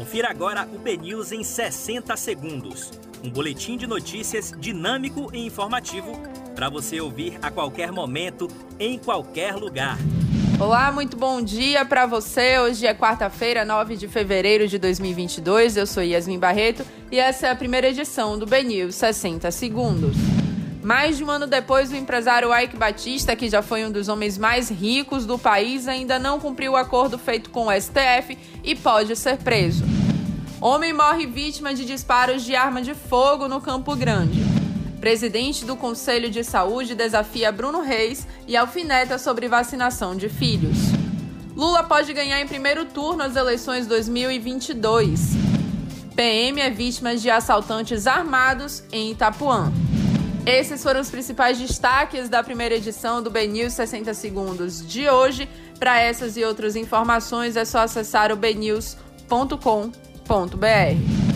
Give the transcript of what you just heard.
Confira agora o BNews em 60 segundos. Um boletim de notícias dinâmico e informativo para você ouvir a qualquer momento, em qualquer lugar. Olá, muito bom dia para você. Hoje é quarta-feira, 9 de fevereiro de 2022. Eu sou Yasmin Barreto e essa é a primeira edição do BNews 60 segundos. Mais de um ano depois, o empresário Ike Batista, que já foi um dos homens mais ricos do país, ainda não cumpriu o acordo feito com o STF e pode ser preso. Homem morre vítima de disparos de arma de fogo no Campo Grande. Presidente do Conselho de Saúde desafia Bruno Reis e alfineta sobre vacinação de filhos. Lula pode ganhar em primeiro turno as eleições 2022. PM é vítima de assaltantes armados em Itapuã. Esses foram os principais destaques da primeira edição do BNews 60 Segundos de hoje. Para essas e outras informações é só acessar o bnews.com.br.